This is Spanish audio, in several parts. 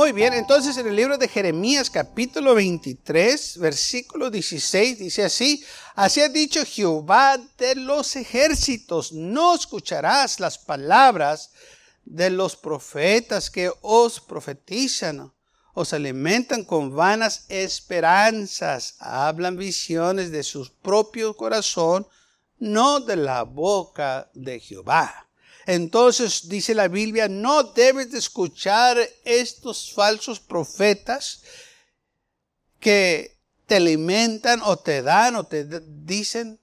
Muy bien, entonces en el libro de Jeremías capítulo 23, versículo 16 dice así, así ha dicho Jehová de los ejércitos, no escucharás las palabras de los profetas que os profetizan, os alimentan con vanas esperanzas, hablan visiones de su propio corazón, no de la boca de Jehová. Entonces dice la Biblia, no debes de escuchar estos falsos profetas que te alimentan o te dan o te dicen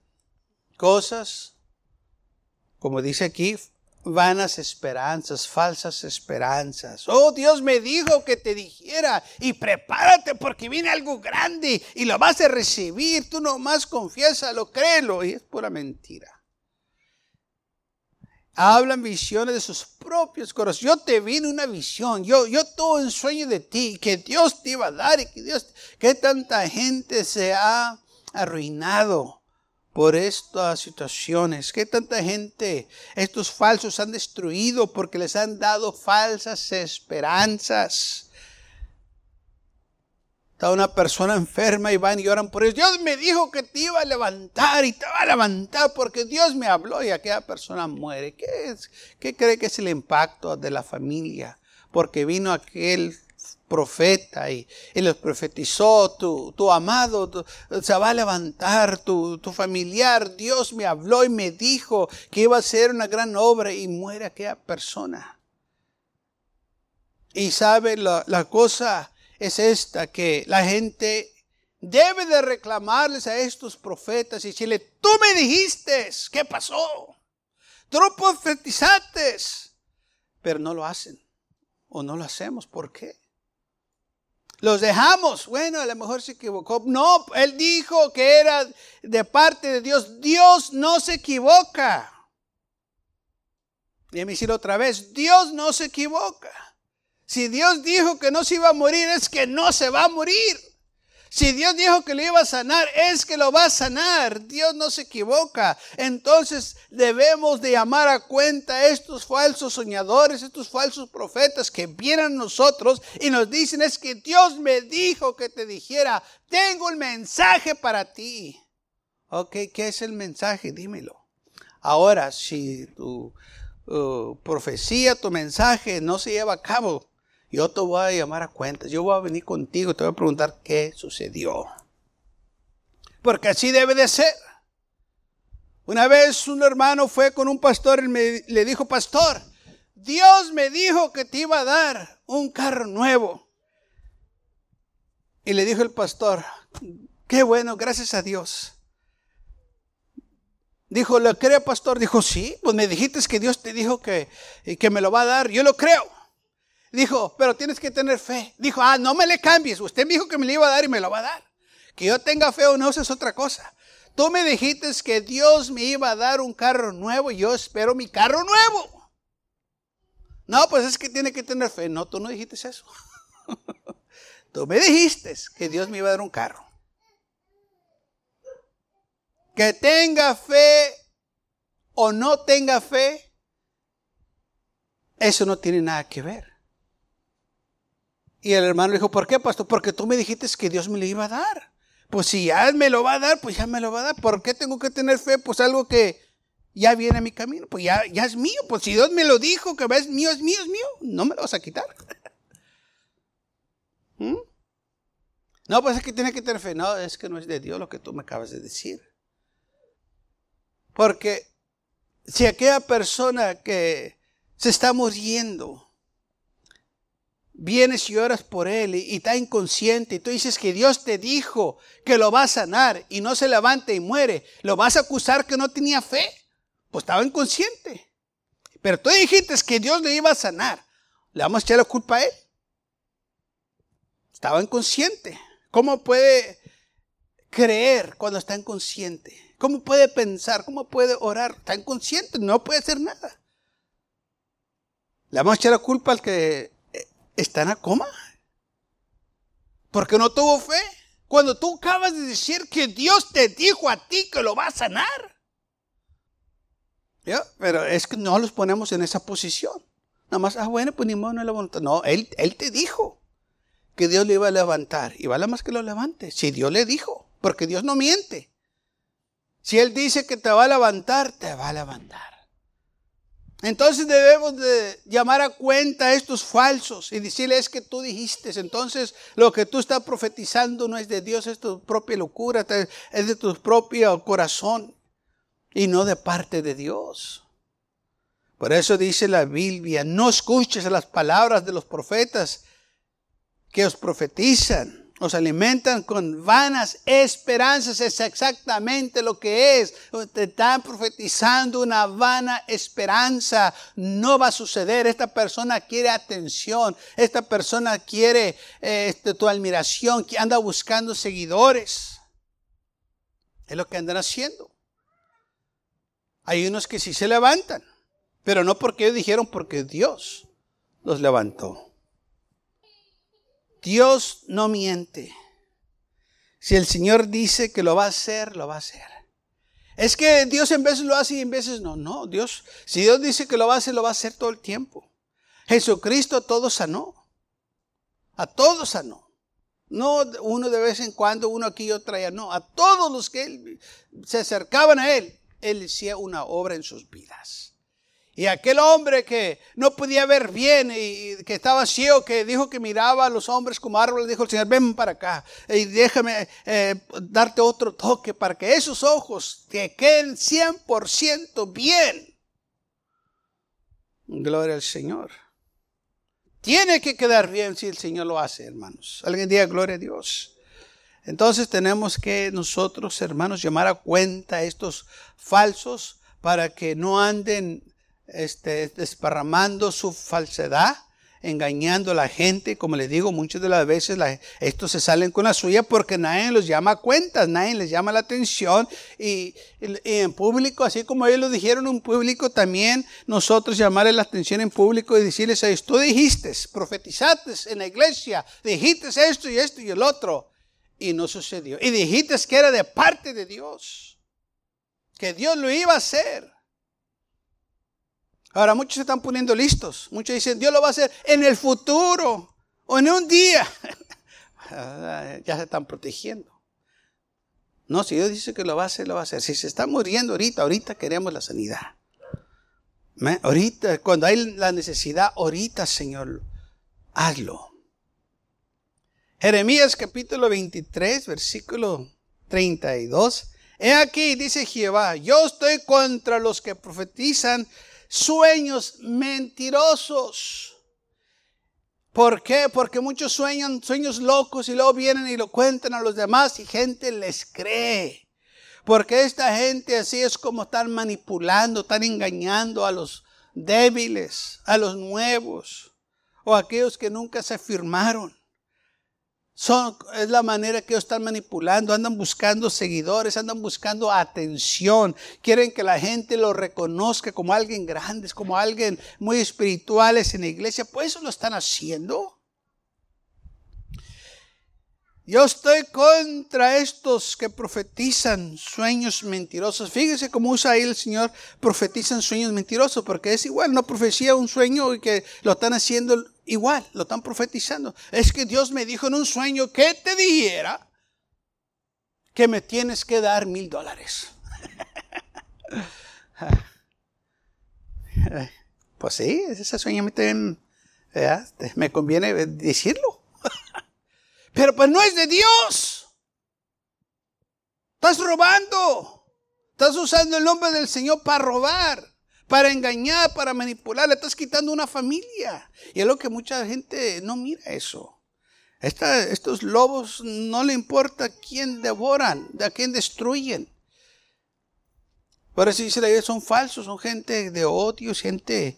cosas, como dice aquí, vanas esperanzas, falsas esperanzas. Oh, Dios me dijo que te dijera y prepárate porque viene algo grande y lo vas a recibir. Tú nomás lo créelo y es pura mentira hablan visiones de sus propios corazones. Yo te vi una visión, yo, yo tuve un sueño de ti, que Dios te iba a dar y que Dios, que tanta gente se ha arruinado por estas situaciones, que tanta gente, estos falsos han destruido porque les han dado falsas esperanzas. Está una persona enferma y van y oran por ellos. Dios me dijo que te iba a levantar y te va a levantar porque Dios me habló y aquella persona muere. ¿Qué, es, qué cree que es el impacto de la familia? Porque vino aquel profeta y, y les profetizó, tu, tu amado se va a levantar, tu, tu, familiar, Dios me habló y me dijo que iba a ser una gran obra y muere aquella persona. Y sabe la cosa es esta, que la gente debe de reclamarles a estos profetas y decirle, tú me dijiste, ¿qué pasó? Tú no profetizaste, pero no lo hacen o no lo hacemos. ¿Por qué? Los dejamos. Bueno, a lo mejor se equivocó. No, él dijo que era de parte de Dios. Dios no se equivoca. Déjame decirlo otra vez. Dios no se equivoca. Si Dios dijo que no se iba a morir, es que no se va a morir. Si Dios dijo que lo iba a sanar, es que lo va a sanar. Dios no se equivoca. Entonces debemos de llamar a cuenta estos falsos soñadores, estos falsos profetas que vienen a nosotros y nos dicen es que Dios me dijo que te dijera, tengo el mensaje para ti. Ok, ¿qué es el mensaje? Dímelo. Ahora, si tu uh, profecía, tu mensaje no se lleva a cabo, yo te voy a llamar a cuentas. Yo voy a venir contigo te voy a preguntar qué sucedió. Porque así debe de ser. Una vez un hermano fue con un pastor y me, le dijo, pastor, Dios me dijo que te iba a dar un carro nuevo. Y le dijo el pastor, qué bueno, gracias a Dios. Dijo, ¿lo cree, pastor? Dijo, sí, pues me dijiste que Dios te dijo que, que me lo va a dar. Yo lo creo. Dijo, pero tienes que tener fe. Dijo, ah, no me le cambies. Usted me dijo que me lo iba a dar y me lo va a dar. Que yo tenga fe o no, eso es otra cosa. Tú me dijiste que Dios me iba a dar un carro nuevo y yo espero mi carro nuevo. No, pues es que tiene que tener fe. No, tú no dijiste eso. tú me dijiste que Dios me iba a dar un carro. Que tenga fe o no tenga fe, eso no tiene nada que ver. Y el hermano dijo, ¿por qué, pastor? Porque tú me dijiste que Dios me lo iba a dar. Pues si ya me lo va a dar, pues ya me lo va a dar. ¿Por qué tengo que tener fe? Pues algo que ya viene a mi camino. Pues ya, ya es mío. Pues si Dios me lo dijo, que es mío, es mío, es mío. No me lo vas a quitar. ¿Mm? No, pues es que tiene que tener fe. No, es que no es de Dios lo que tú me acabas de decir. Porque si aquella persona que se está muriendo, vienes y oras por él y, está inconsciente y tú dices que Dios te dijo que lo va a sanar y no se levanta y muere, ¿lo vas a acusar que no tenía fe? Pues estaba inconsciente. Pero tú dijiste que Dios le iba a sanar. ¿Le vamos a echar la culpa a él? Estaba inconsciente. ¿Cómo puede creer cuando está inconsciente? ¿Cómo puede pensar? ¿Cómo puede orar? Está inconsciente, no puede hacer nada. Le vamos a echar la culpa al que está en la coma. Porque no tuvo fe. Cuando tú acabas de decir que Dios te dijo a ti que lo va a sanar. Pero es que no los ponemos en esa posición. Nada más, ah, bueno, pues ni modo no levanta. No, él, él te dijo que Dios le iba a levantar. Y vale más que lo levante. Si Dios le dijo, porque Dios no miente. Si Él dice que te va a levantar, te va a levantar. Entonces debemos de llamar a cuenta a estos falsos y decirles que tú dijiste. Entonces lo que tú estás profetizando no es de Dios, es tu propia locura, es de tu propio corazón y no de parte de Dios. Por eso dice la Biblia, no escuches las palabras de los profetas que os profetizan nos alimentan con vanas esperanzas, es exactamente lo que es. Te están profetizando una vana esperanza. No va a suceder. Esta persona quiere atención. Esta persona quiere este, tu admiración, que anda buscando seguidores. Es lo que andan haciendo. Hay unos que sí se levantan, pero no porque ellos dijeron, porque Dios los levantó. Dios no miente. Si el Señor dice que lo va a hacer, lo va a hacer. Es que Dios en veces lo hace y en veces no. No, Dios, si Dios dice que lo va a hacer, lo va a hacer todo el tiempo. Jesucristo a todos sanó. A todos sanó. No uno de vez en cuando, uno aquí y otro allá. No, a todos los que se acercaban a Él, Él hacía una obra en sus vidas. Y aquel hombre que no podía ver bien y que estaba ciego, que dijo que miraba a los hombres como árboles, dijo el Señor, ven para acá y déjame eh, darte otro toque para que esos ojos te queden 100% bien. Gloria al Señor. Tiene que quedar bien si el Señor lo hace, hermanos. Alguien diga gloria a Dios. Entonces tenemos que nosotros, hermanos, llamar a cuenta a estos falsos para que no anden este, desparramando su falsedad, engañando a la gente. Como les digo, muchas de las veces estos se salen con la suya porque nadie los llama a cuentas, nadie les llama la atención. Y, en público, así como ellos lo dijeron en público, también nosotros llamarles la atención en público y decirles a ellos, tú dijiste, profetizaste en la iglesia, dijiste esto y esto y el otro. Y no sucedió. Y dijiste que era de parte de Dios, que Dios lo iba a hacer. Ahora muchos se están poniendo listos. Muchos dicen, Dios lo va a hacer en el futuro o en un día. ya se están protegiendo. No, si Dios dice que lo va a hacer, lo va a hacer. Si se está muriendo ahorita, ahorita queremos la sanidad. Ahorita, cuando hay la necesidad, ahorita, Señor, hazlo. Jeremías capítulo 23, versículo 32. He aquí, dice Jehová, yo estoy contra los que profetizan sueños mentirosos. ¿Por qué? Porque muchos sueñan sueños locos y luego vienen y lo cuentan a los demás y gente les cree. Porque esta gente así es como están manipulando, están engañando a los débiles, a los nuevos o a aquellos que nunca se firmaron. Son, es la manera que ellos están manipulando, andan buscando seguidores, andan buscando atención, quieren que la gente lo reconozca como alguien grande, como alguien muy espirituales en la iglesia, pues eso lo están haciendo. Yo estoy contra estos que profetizan sueños mentirosos. Fíjese cómo usa ahí el Señor, profetizan sueños mentirosos, porque es igual, no profecía un sueño y que lo están haciendo igual, lo están profetizando. Es que Dios me dijo en un sueño que te dijera que me tienes que dar mil dólares. pues sí, ese sueño me, me conviene decirlo. Pero pues no es de Dios. Estás robando. Estás usando el nombre del Señor para robar para engañar, para manipular, le estás quitando una familia. Y es lo que mucha gente no mira eso. estos lobos no le importa quién devoran, a quién destruyen. Por eso dice la son falsos, son gente de odio, gente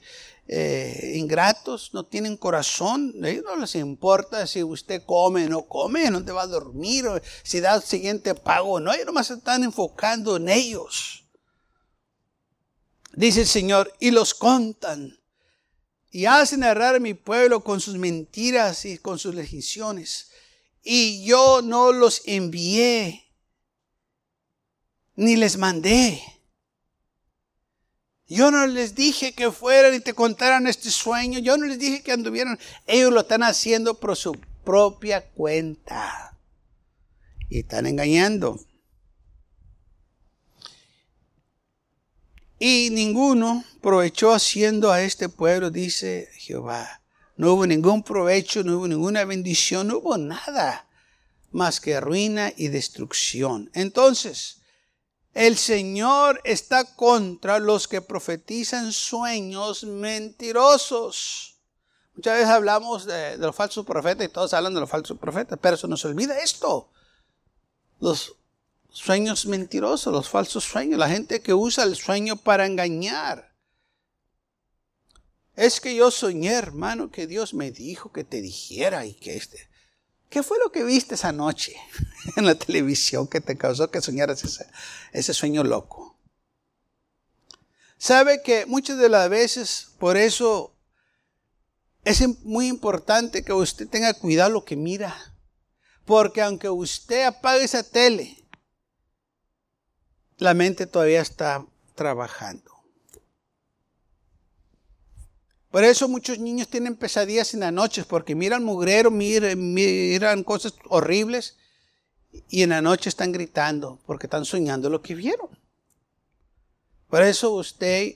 eh, ingratos, no tienen corazón, a ellos no les importa si usted come o no come, no te va a dormir, si da el siguiente pago o no, ellos nomás se están enfocando en ellos. Dice el Señor, y los contan, y hacen errar a mi pueblo con sus mentiras y con sus legislaciones, y yo no los envié, ni les mandé. Yo no les dije que fueran y te contaran este sueño. Yo no les dije que anduvieran. Ellos lo están haciendo por su propia cuenta. Y están engañando. Y ninguno provechó haciendo a este pueblo, dice Jehová. No hubo ningún provecho, no hubo ninguna bendición, no hubo nada más que ruina y destrucción. Entonces, el Señor está contra los que profetizan sueños mentirosos. Muchas veces hablamos de, los falsos profetas y todos hablan de los falsos profetas, pero se nos olvida esto. Los sueños mentirosos, los falsos sueños, la gente que usa el sueño para engañar. Es que yo soñé, hermano, que Dios me dijo que te dijera y que este. ¿Qué fue lo que viste esa noche en la televisión que te causó que soñaras ese, sueño loco? Sabe que muchas de las veces, por eso es muy importante que usted tenga cuidado lo que mira. Porque aunque usted apague esa tele, la mente todavía está trabajando. Por eso muchos niños tienen pesadillas en las noches, porque miran mugrero, miran, cosas horribles y en la noche están gritando, porque están soñando lo que vieron. Por eso usted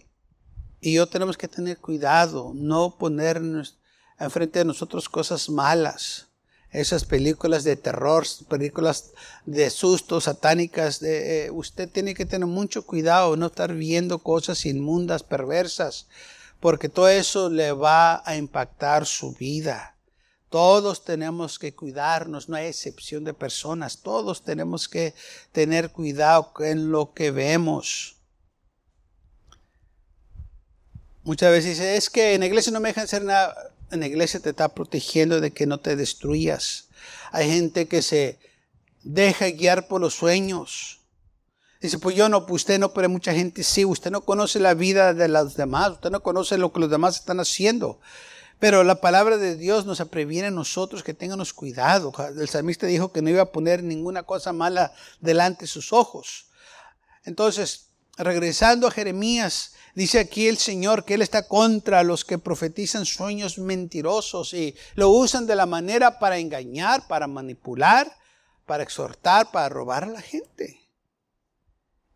y yo tenemos que tener cuidado, no ponernos enfrente de nosotros cosas malas. Esas películas de terror, películas de susto, satánicas, eh, usted tiene que tener mucho cuidado, no estar viendo cosas inmundas, perversas porque todo eso le va a impactar su vida. Todos tenemos que cuidarnos, no hay excepción de personas, todos tenemos que tener cuidado en lo que vemos. Muchas veces dice, es que en la iglesia no me dejan hacer nada. En la iglesia te está protegiendo de que no te destruyas. Hay gente que se deja guiar por los sueños. Dice, pues yo no, pues usted no, pero mucha gente sí, usted no conoce la vida de los demás, usted no conoce lo que los demás están haciendo. Pero la palabra de Dios nos previene a nosotros que tengamos cuidado. El salmista dijo que no iba a poner ninguna cosa mala delante de sus ojos. Entonces, regresando a Jeremías, dice aquí el Señor que Él está contra los que profetizan sueños mentirosos y lo usan de la manera para engañar, para manipular, para exhortar, para robar a la gente.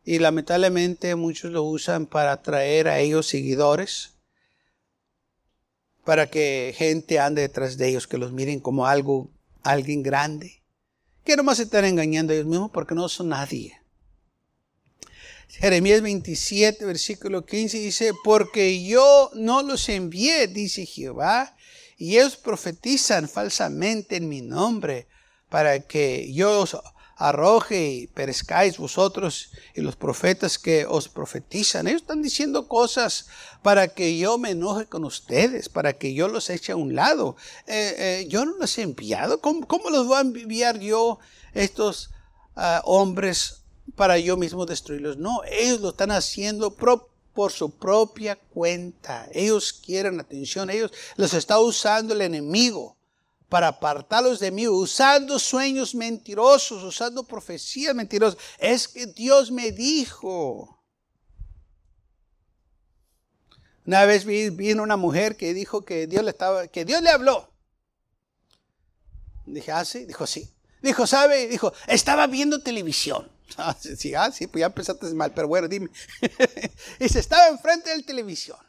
Y lamentablemente muchos lo usan para atraer a ellos seguidores, para que gente ande detrás de ellos, que los miren como algo, alguien grande, que nomás se están engañando a ellos mismos porque no son nadie. Jeremías 27, versículo 15 dice, porque yo no los envié, dice Jehová, y ellos profetizan falsamente en mi nombre, para que yo arroje y perezcáis vosotros y los profetas que os profetizan. Ellos están diciendo cosas para que yo me enoje con ustedes, para que yo los eche a un lado. Eh, eh, yo no los he enviado. ¿Cómo, los voy a enviar yo estos ah, hombres para yo mismo destruirlos? No, ellos lo están haciendo por su propia cuenta. Ellos quieren atención, ellos los está usando el enemigo para apartarlos de mí, usando sueños mentirosos, usando profecías mentirosas. Es que Dios me dijo. Una vez vi, vino una mujer que dijo que Dios le estaba, que Dios le habló. Dije, ah, sí, dijo, sí. Dijo, ¿sabe? Dijo, estaba viendo televisión. Ah, sí, ah, sí, pues ya empezaste mal, pero bueno, dime. y se estaba enfrente del televisión.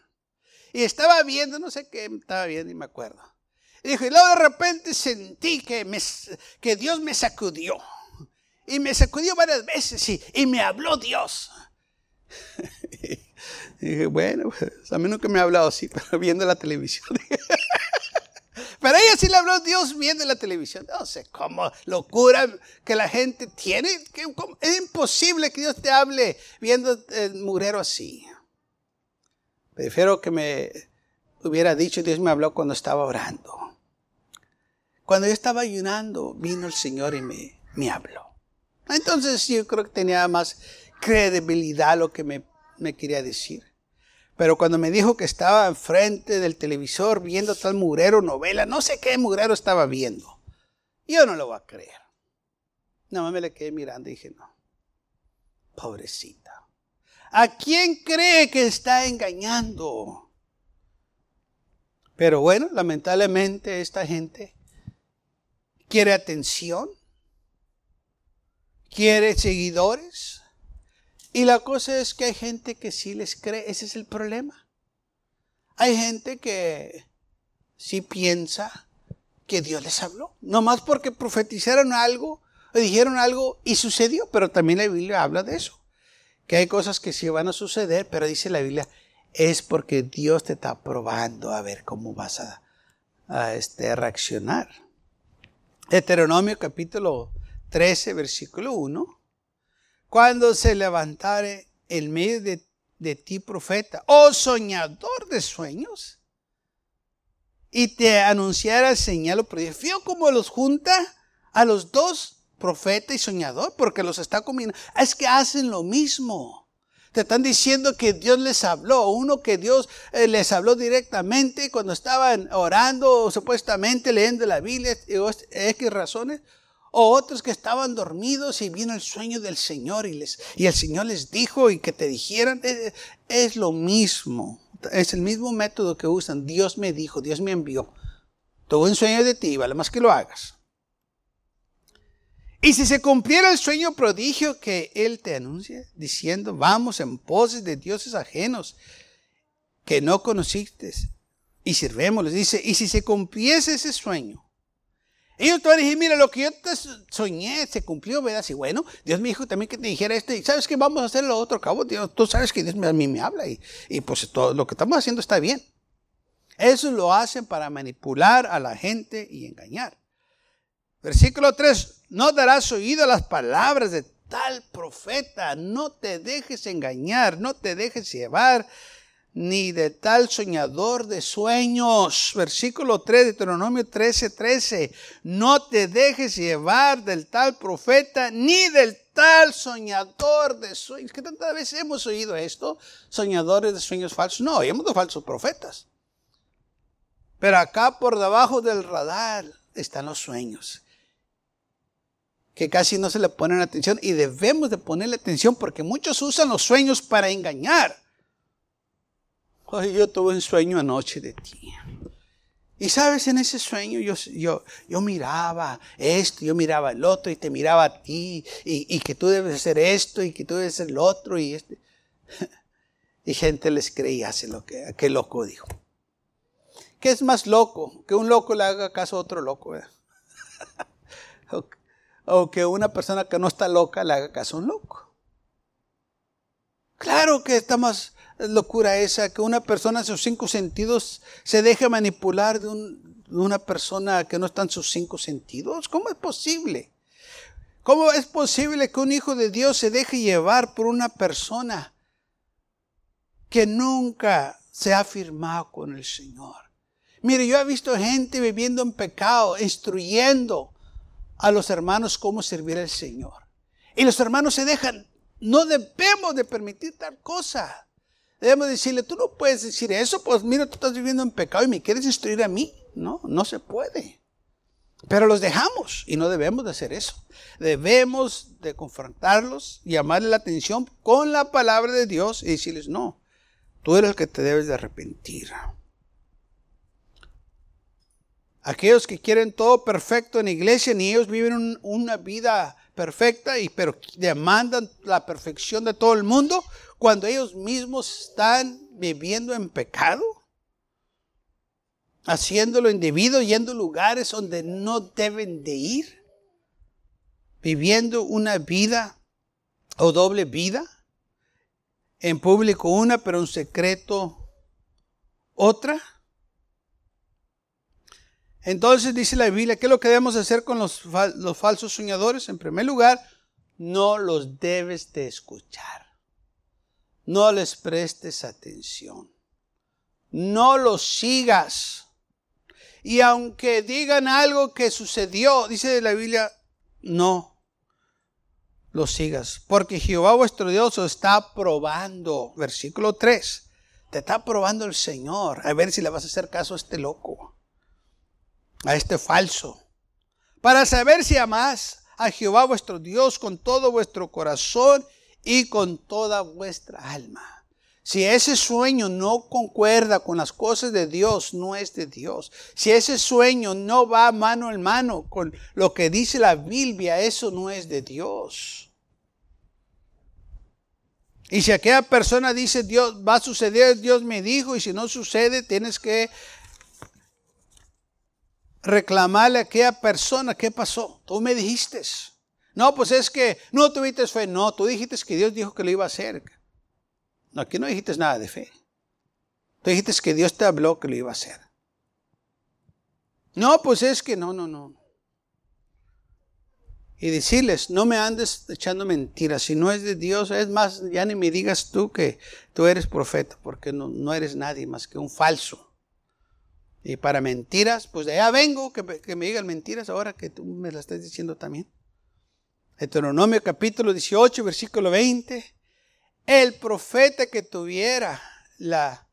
Y estaba viendo, no sé qué estaba viendo, y me acuerdo. Y dijo, y luego de repente sentí que, que Dios me sacudió. Y me sacudió varias veces y, me habló Dios. y dije, bueno, pues, a mí nunca me ha hablado así, pero viendo la televisión. pero ella sí le habló Dios viendo la televisión. No sé cómo locura que la gente tiene. Que, es imposible que Dios te hable viendo el murero así. Prefiero que me hubiera dicho, Dios me habló cuando estaba orando. Cuando yo estaba ayunando, vino el Señor y me, me habló. Entonces yo creo que tenía más credibilidad lo que me, me quería decir. Pero cuando me dijo que estaba enfrente del televisor viendo tal mugrero novela, no sé qué mugrero estaba viendo. Yo no lo voy a creer. No, me le quedé mirando y dije, no, pobrecita. ¿A quién cree que está engañando? Pero bueno, lamentablemente esta gente quiere atención, quiere seguidores. Y la cosa es que hay gente que sí les cree, ese es el problema. Hay gente que sí piensa que Dios les habló, no más porque profetizaron algo o dijeron algo y sucedió, pero también la Biblia habla de eso, que hay cosas que sí van a suceder, pero dice la Biblia, es porque Dios te está probando a ver cómo vas a, a este, reaccionar. Deuteronomio capítulo 13, versículo 1. Cuando se levantare en medio de, de ti profeta, oh soñador de sueños, y te anunciara señal o prodigio, como los junta a los dos, profeta y soñador, porque los está comiendo. Es que hacen lo mismo. Te están diciendo que Dios les habló. Uno que Dios eh, les habló directamente cuando estaban orando o supuestamente leyendo la Biblia, razones. O otros que estaban dormidos y vino el sueño del Señor y, les, y el Señor les dijo y que te dijeran. Es, es lo mismo. Es el mismo método que usan. Dios me dijo, Dios me envió. Tuve un sueño de ti, vale más que lo hagas. Y si se cumpliera el sueño prodigio que Él te anuncia, diciendo, vamos en poses de dioses ajenos que no conociste y sirvémosles, dice, y si se cumpliese ese sueño, ellos te van a decir, mira, lo que yo te soñé se cumplió, ¿verdad? Y bueno, Dios me dijo también que te dijera esto, y sabes que vamos a hacer lo otro, cabo, Dios, tú sabes que Dios a mí me habla, y, y pues todo lo que estamos haciendo está bien. Eso lo hacen para manipular a la gente y engañar. Versículo 3, no darás oído a las palabras de tal profeta, no te dejes engañar, no te dejes llevar ni de tal soñador de sueños. Versículo 3 de Deuteronomio 13, 13. No te dejes llevar del tal profeta ni del tal soñador de sueños. ¿Qué tantas veces hemos oído esto? Soñadores de sueños falsos. No, oímos de falsos profetas. Pero acá por debajo del radar están los sueños que casi no se le ponen atención y debemos de ponerle atención porque muchos usan los sueños para engañar. yo tuve un sueño anoche de ti. Y sabes, en ese sueño yo, yo, yo miraba esto, yo miraba el otro y te miraba a ti y, que tú debes hacer esto y que tú debes hacer el otro y este. Y gente les creía, hace lo que aquel loco dijo. ¿Qué es más loco? Que un loco le haga caso a otro loco. o que una persona que no está loca le haga caso a un loco. Claro que está más locura esa, que una persona en sus cinco sentidos se deje manipular de, de una persona que no está en sus cinco sentidos. ¿Cómo es posible? ¿Cómo es posible que un hijo de Dios se deje llevar por una persona que nunca se ha firmado con el Señor? Mire, yo he visto gente viviendo en pecado, instruyendo a los hermanos cómo servir al Señor. Y los hermanos se dejan. No debemos de permitir tal cosa. Debemos decirle, tú no puedes decir eso, pues mira, tú estás viviendo en pecado y me quieres instruir a mí. No, no se puede. Pero los dejamos y no debemos de hacer eso. Debemos de confrontarlos, llamarle la atención con la palabra de Dios y decirles, no, tú eres el que te debes de arrepentir. Aquellos que quieren todo perfecto en la iglesia, ni ellos viven una vida perfecta, y, pero demandan la perfección de todo el mundo cuando ellos mismos están viviendo en pecado, haciéndolo indebido, yendo a lugares donde no deben de ir, viviendo una vida o doble vida, en público una, pero en secreto otra. Entonces dice la Biblia, ¿qué es lo que debemos hacer con los, los falsos soñadores? En primer lugar, no los debes de escuchar. No les prestes atención. no los sigas. Y aunque digan algo que sucedió, dice la Biblia, no los sigas. Porque Jehová vuestro Dios os está probando. Versículo 3. Te está probando el Señor. A ver si le vas a hacer caso a este loco. A este falso. Para saber si amás a Jehová vuestro Dios con todo vuestro corazón y con toda vuestra alma. Si ese sueño no concuerda con las cosas de Dios, no es de Dios. Si ese sueño no va mano en mano con lo que dice la Biblia, eso no es de Dios. Y si aquella persona dice, Dios va a suceder, Dios me dijo, y si no sucede, tienes que reclamarle a aquella persona, ¿qué pasó? Tú me dijiste. No, pues es que no tuviste fe. No, tú dijiste que Dios dijo que lo iba a hacer. No, aquí no dijiste nada de fe. Tú dijiste que Dios te habló que lo iba a hacer. No, pues es que no, no, no. Y decirles, no me andes echando mentiras. Si no es de Dios, es más, ya ni me digas tú que tú eres profeta, porque no, no eres nadie más que un falso. Y para mentiras, pues de allá vengo, que, me digan mentiras ahora que tú me las estás diciendo también. Deuteronomio capítulo 18, versículo 20. El profeta que tuviera la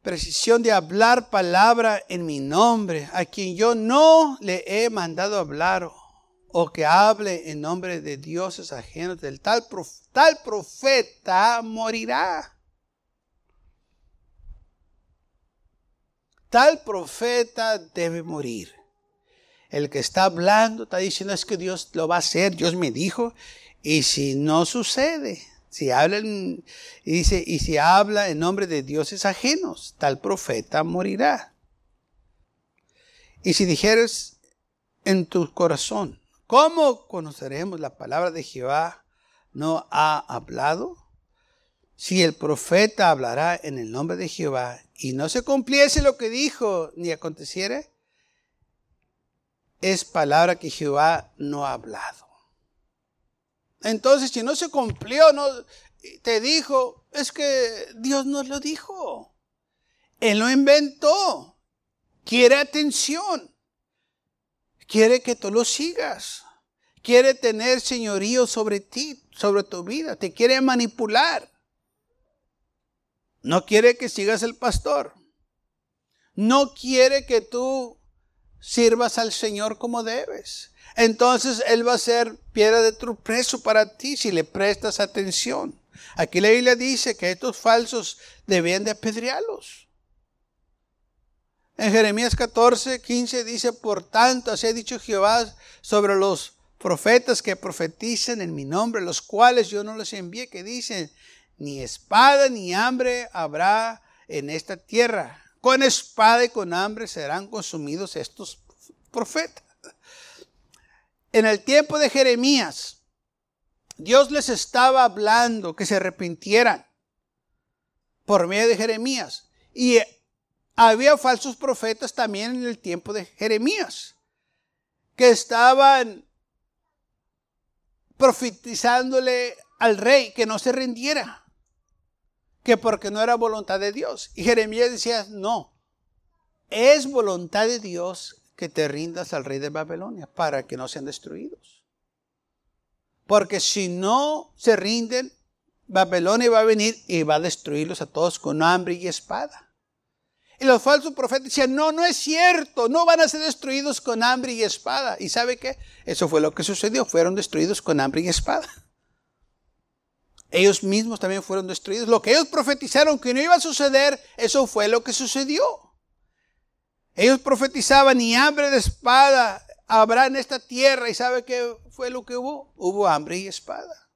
precisión de hablar palabra en mi nombre, a quien yo no le he mandado hablar, o que hable en nombre de dioses ajenos, del tal, tal profeta morirá. Tal profeta debe morir. El que está hablando está diciendo es que Dios lo va a hacer, Dios me dijo, y si no sucede, si habla, y dice, y si habla en nombre de dioses ajenos, tal profeta morirá. Y si dijeres en tu corazón, ¿cómo conoceremos la palabra de Jehová? ¿No ha hablado? Si el profeta hablará en el nombre de Jehová y no se cumpliese lo que dijo, ni aconteciere, es palabra que Jehová no ha hablado. Entonces, si no se cumplió, no te dijo, es que Dios nos lo dijo. Él lo inventó. Quiere atención. Quiere que tú lo sigas. Quiere tener señorío sobre ti, sobre tu vida. Te quiere manipular. No quiere que sigas el pastor. No quiere que tú sirvas al Señor como debes. Entonces Él va a ser piedra de tropezo para ti si le prestas atención. Aquí la Biblia dice que estos falsos debían de apedrearlos. En Jeremías 14, 15 dice, por tanto, así ha dicho Jehová sobre los profetas que profetizan en mi nombre, los cuales yo no los envié, que dicen, ni espada ni hambre habrá en esta tierra, con espada y con hambre serán consumidos estos profetas. En el tiempo de Jeremías, Dios les estaba hablando que se arrepintieran por medio de Jeremías. Y había falsos profetas también en el tiempo de Jeremías, que estaban profetizándole al rey que no se rindiera que porque no era voluntad de Dios. Y Jeremías decía, no, es voluntad de Dios que te rindas al rey de Babilonia para que no sean destruidos. Porque si no se rinden, Babilonia va a venir y va a destruirlos a todos con hambre y espada. Y los falsos profetas decían, no, no es cierto, no van a ser destruidos con hambre y espada. ¿Y sabe qué? Eso fue lo que sucedió, fueron destruidos con hambre y espada ellos mismos también fueron destruidos. Lo que ellos profetizaron que no iba a suceder, eso fue lo que sucedió. Ellos profetizaban y hambre de espada habrá en esta tierra. ¿Y sabe qué fue lo que hubo? Hubo hambre y espada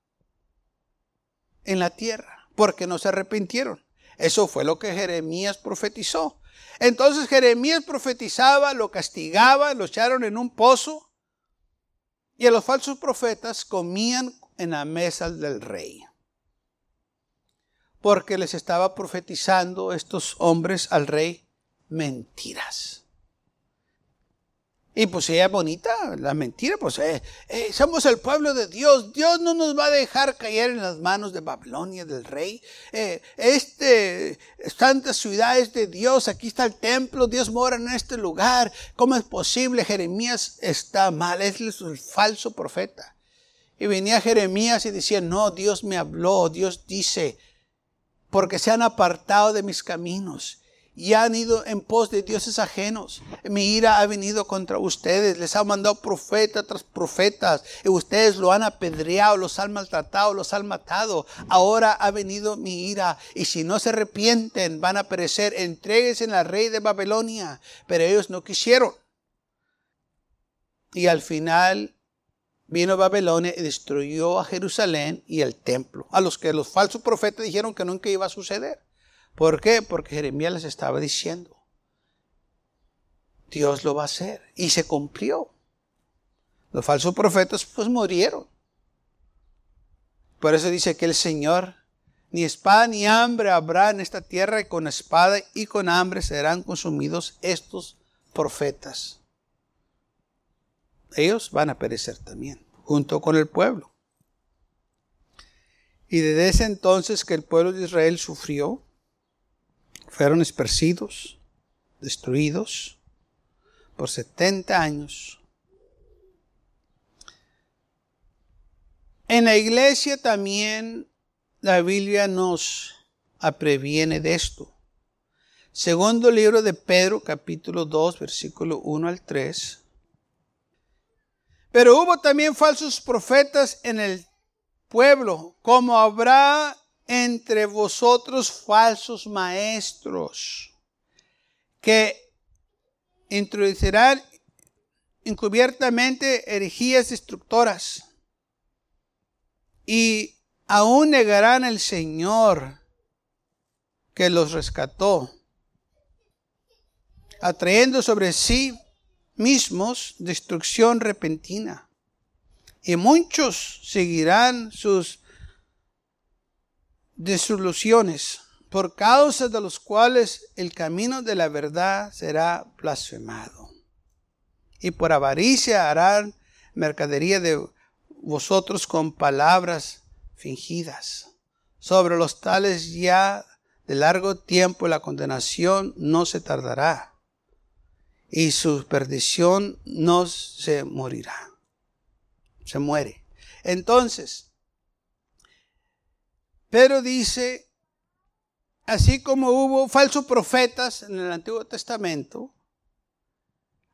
en la tierra, porque no se arrepintieron. Eso fue lo que Jeremías profetizó. Entonces Jeremías profetizaba, lo castigaba, lo echaron en un pozo y a los falsos profetas comían en la mesa del rey porque les estaba profetizando estos hombres al rey mentiras. Y pues ella es bonita, la mentira, pues eh, eh, somos el pueblo de Dios. Dios no nos va a dejar caer en las manos de Babilonia, del rey. Eh, este, santa ciudad es de Dios, aquí está el templo, Dios mora en este lugar. ¿Cómo es posible? Jeremías está mal, es el falso profeta. Y venía Jeremías y decía, no, Dios me habló, Dios dice, porque se han apartado de mis caminos y han ido en pos de dioses ajenos. Mi ira ha venido contra ustedes, les ha mandado profeta tras profetas, y ustedes lo han apedreado, los han maltratado, los han matado. Ahora ha venido mi ira, y si no se arrepienten, van a perecer. Entréguense al rey de Babilonia. Pero ellos no quisieron. Y al final vino Babilonia y destruyó a Jerusalén y el templo, a los que los falsos profetas dijeron que nunca iba a suceder. ¿Por qué? Porque Jeremías les estaba diciendo, Dios lo va a hacer. Y se cumplió. Los falsos profetas pues murieron. Por eso dice que el Señor, ni espada ni hambre habrá en esta tierra y con espada y con hambre serán consumidos estos profetas. Ellos van a perecer también, junto con el pueblo. Y desde ese entonces que el pueblo de Israel sufrió, fueron esparcidos, destruidos por 70 años. En la iglesia también la Biblia nos previene de esto. Segundo libro de Pedro, capítulo 2, versículo 1 al 3. Pero hubo también falsos profetas en el pueblo, como habrá entre vosotros falsos maestros que introducirán encubiertamente herejías destructoras y aún negarán al Señor que los rescató, atrayendo sobre sí mismos destrucción repentina. Y muchos seguirán sus disoluciones, por causa de los cuales el camino de la verdad será blasfemado. Y por avaricia harán mercadería de vosotros con palabras fingidas. Sobre los tales ya de largo tiempo la condenación no se tardará y su perdición no se morirá. Se muere. Entonces, pero dice, así como hubo falsos profetas en el Antiguo Testamento,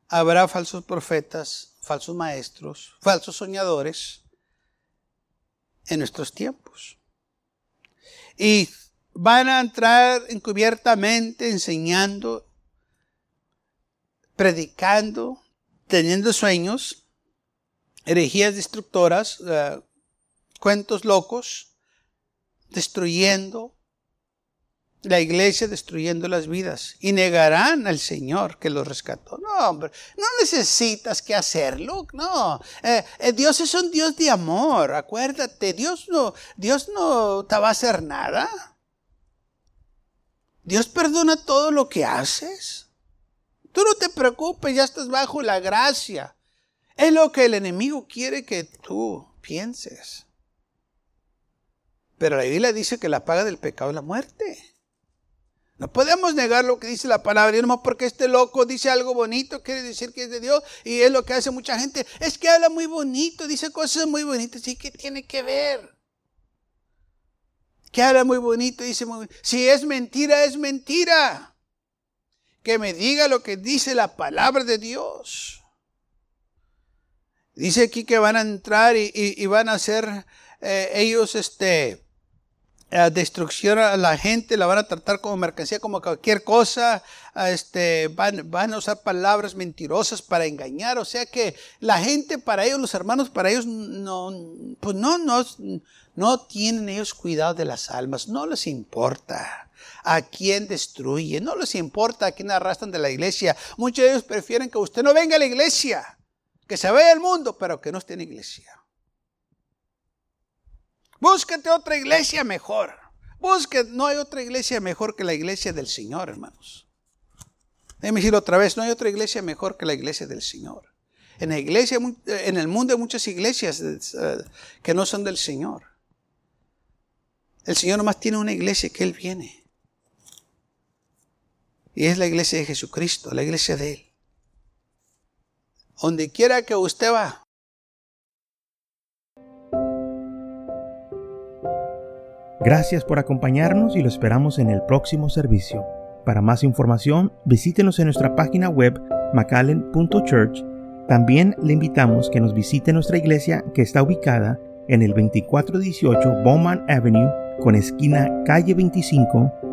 habrá falsos profetas, falsos maestros, falsos soñadores en nuestros tiempos. Y van a entrar encubiertamente enseñando, predicando, teniendo sueños, herejías destructoras, cuentos locos, destruyendo la iglesia, destruyendo las vidas. Y negarán al Señor que los rescató. No, hombre, no necesitas que hacerlo. No, eh, eh, Dios es un Dios de amor. Acuérdate, Dios no, Dios no te va a hacer nada. Dios perdona todo lo que haces. Tú no te preocupes, ya estás bajo la gracia. Es lo que el enemigo quiere que tú pienses. Pero la Biblia dice que la paga del pecado es la muerte. No podemos negar lo que dice la palabra. Y porque este loco dice algo bonito, quiere decir que es de Dios. Y es lo que hace mucha gente. Es que habla muy bonito, dice cosas muy bonitas. ¿Sí que tiene que ver? Que habla muy bonito, dice muy Si es mentira, es mentira. Que me diga lo que dice la palabra de Dios. Dice aquí que van a entrar y, van a hacer eh, ellos este destrucción a la gente, la van a tratar como mercancía, como cualquier cosa, este, van, van a usar palabras mentirosas para engañar, o sea que la gente para ellos, los hermanos para ellos, no, pues no, no, no tienen ellos cuidado de las almas, no les importa a quién destruye, no les importa a quién arrastran de la iglesia, muchos de ellos prefieren que usted no venga a la iglesia, que se vaya al mundo, pero que no esté en iglesia. Búsquete otra iglesia mejor. Búsquete, no hay otra iglesia mejor que la iglesia del Señor, hermanos. Déjeme decirlo otra vez, no hay otra iglesia mejor que la iglesia del Señor. En la iglesia, en el mundo hay muchas iglesias eh, que no son del Señor. El Señor nomás tiene una iglesia que Él viene. Y es la iglesia de Jesucristo, la iglesia de Él. Donde quiera que usted va. Gracias por acompañarnos y lo esperamos en el próximo servicio. Para más información, visítenos en nuestra página web macallen.church. También le invitamos que nos visite nuestra iglesia que está ubicada en el 2418 Bowman Avenue con esquina calle 25